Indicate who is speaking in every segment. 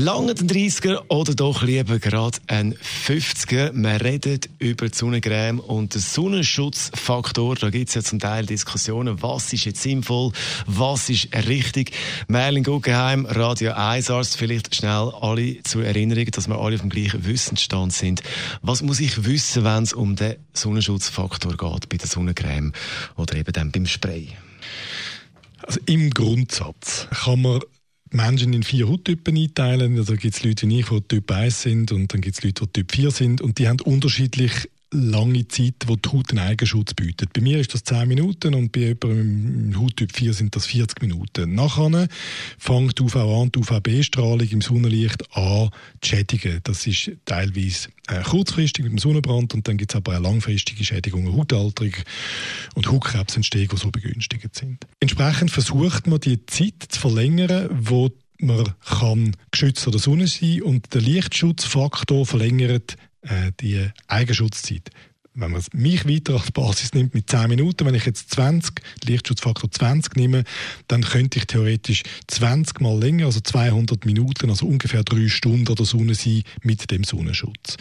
Speaker 1: Lange den 30er oder doch lieber gerade ein 50er. Wir reden über die Sonnencreme und den Sonnenschutzfaktor. Da gibt es ja zum Teil Diskussionen, was ist jetzt sinnvoll, was ist richtig. Merlin Guggenheim, Radio 1 Arzt, vielleicht schnell alle zur Erinnerung, dass wir alle auf dem gleichen Wissensstand sind. Was muss ich wissen, wenn es um den Sonnenschutzfaktor geht bei der Sonnencreme oder eben dann beim Spray?
Speaker 2: Also im Grundsatz kann man Menschen in vier Hauttypen einteilen. Also gibt es Leute wie ich, die Typ 1 sind und dann gibt es Leute, die Typ 4 sind und die haben unterschiedlich lange Zeit, wo die Haut einen Eigenschutz bietet. Bei mir ist das 10 Minuten und bei jemandem im Hauttyp 4 sind das 40 Minuten. Nachher fängt die UVA und UVB-Strahlung im Sonnenlicht an zu schädigen. Das ist teilweise äh, kurzfristig mit dem Sonnenbrand und dann gibt es aber auch langfristige Schädigungen, Hautalterung und Hautkrebsentstehung, die so begünstigt sind. Entsprechend versucht man die Zeit zu verlängern, wo man kann geschützt an der Sonne sein und der Lichtschutzfaktor verlängert äh, die Eigenschutzzeit. Wenn man mich weiter als Basis nimmt mit 10 Minuten, wenn ich jetzt 20, Lichtschutzfaktor 20 nehme, dann könnte ich theoretisch 20 mal länger, also 200 Minuten, also ungefähr 3 Stunden an der Sonne sein mit dem Sonnenschutz.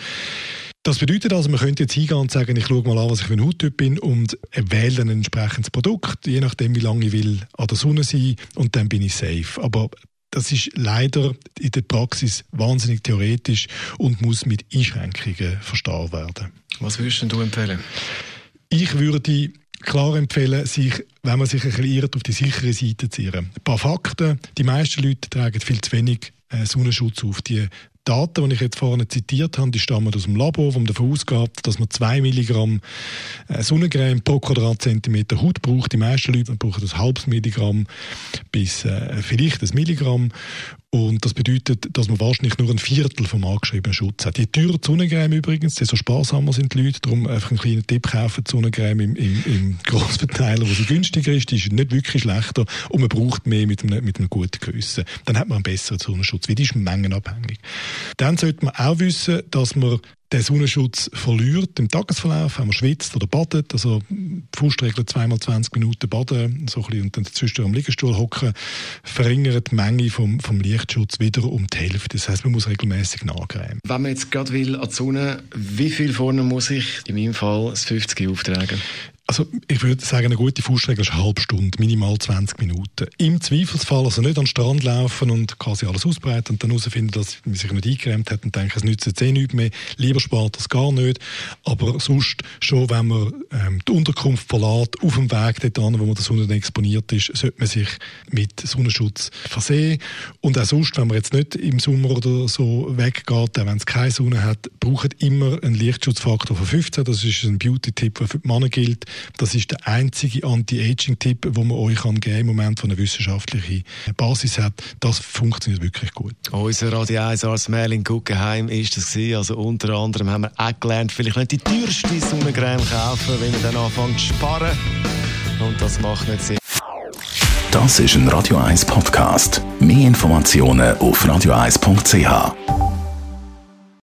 Speaker 2: Das bedeutet also, man könnte jetzt hingehen und sagen, ich schaue mal an, was ich für ein Hauttyp bin und wähle ein entsprechendes Produkt, je nachdem, wie lange ich will an der Sonne sein und dann bin ich safe. Aber das ist leider in der Praxis wahnsinnig theoretisch und muss mit Einschränkungen verstanden werden.
Speaker 1: Was würdest du empfehlen?
Speaker 2: Ich würde klar empfehlen, sich, wenn man sich ein bisschen irrt, auf die sichere Seite zu irren. Ein paar Fakten. Die meisten Leute tragen viel zu wenig äh, Sonnenschutz auf. Die Daten, die ich jetzt vorne zitiert habe, die stammen aus dem Labor, wo man davon ausgeht, dass man 2 Milligramm äh, Sonnencreme pro Quadratzentimeter Haut braucht. Die meisten Leute brauchen das halbes Milligramm bis äh, vielleicht ein Milligramm. Und das bedeutet, dass man wahrscheinlich nur ein Viertel vom angeschriebenen Schutz hat. Je teurer Sonnencreme übrigens, desto sparsamer sind die Leute. Darum einfach einen kleinen Tipp kaufen, Sonnencreme im, im, im Grossverteiler, wo sie günstiger ist. Die ist nicht wirklich schlechter und man braucht mehr mit einem, mit einem guten Gewissen. Dann hat man einen besseren Sonnenschutz, weil die ist mengenabhängig. Dann sollte man auch wissen, dass man den Sonnenschutz verliert im Tagesverlauf, wenn man schwitzt oder badet, also Faustregel zweimal 20 Minuten baden so ein bisschen, und dann zwischendurch am Liegestuhl hocken, verringert die Menge vom, vom Lichtschutz wieder um die Hälfte. Das heißt, man muss regelmäßig nachgreifen.
Speaker 1: Wenn man jetzt gerade will an die Sonne, wie viel vorne muss ich in meinem Fall das 50 auftragen?
Speaker 2: Also ich würde sagen, eine gute Faustregel ist eine halbe Stunde, minimal 20 Minuten. Im Zweifelsfall also nicht an den Strand laufen und quasi alles ausbreiten und dann herausfinden, dass man sich nicht eingecremt hat und denken, es nützt jetzt eh nichts mehr. Lieber spart das gar nicht. Aber sonst schon, wenn man ähm, die Unterkunft verlässt, auf dem Weg dorthin, wo man der Sonne exponiert ist, sollte man sich mit Sonnenschutz versehen. Und auch sonst, wenn man jetzt nicht im Sommer oder so weggeht, wenn es keine Sonne hat, braucht immer einen Lichtschutzfaktor von 15. Das ist ein Beauty-Tipp, der für die Männer gilt. Das ist der einzige Anti-Aging-Tipp, den man euch kann geben im Moment, der eine wissenschaftliche Basis hat. Das funktioniert wirklich gut.
Speaker 1: Unser Radio 1 Arzt Merlin Guggenheim ist das gewesen. Also unter anderem haben wir auch gelernt, vielleicht nicht die teuerste Sonnencreme kaufen, wenn man dann anfängt zu sparen. Und das macht nicht Sinn.
Speaker 3: Das ist ein Radio 1 Podcast. Mehr Informationen auf radio1.ch.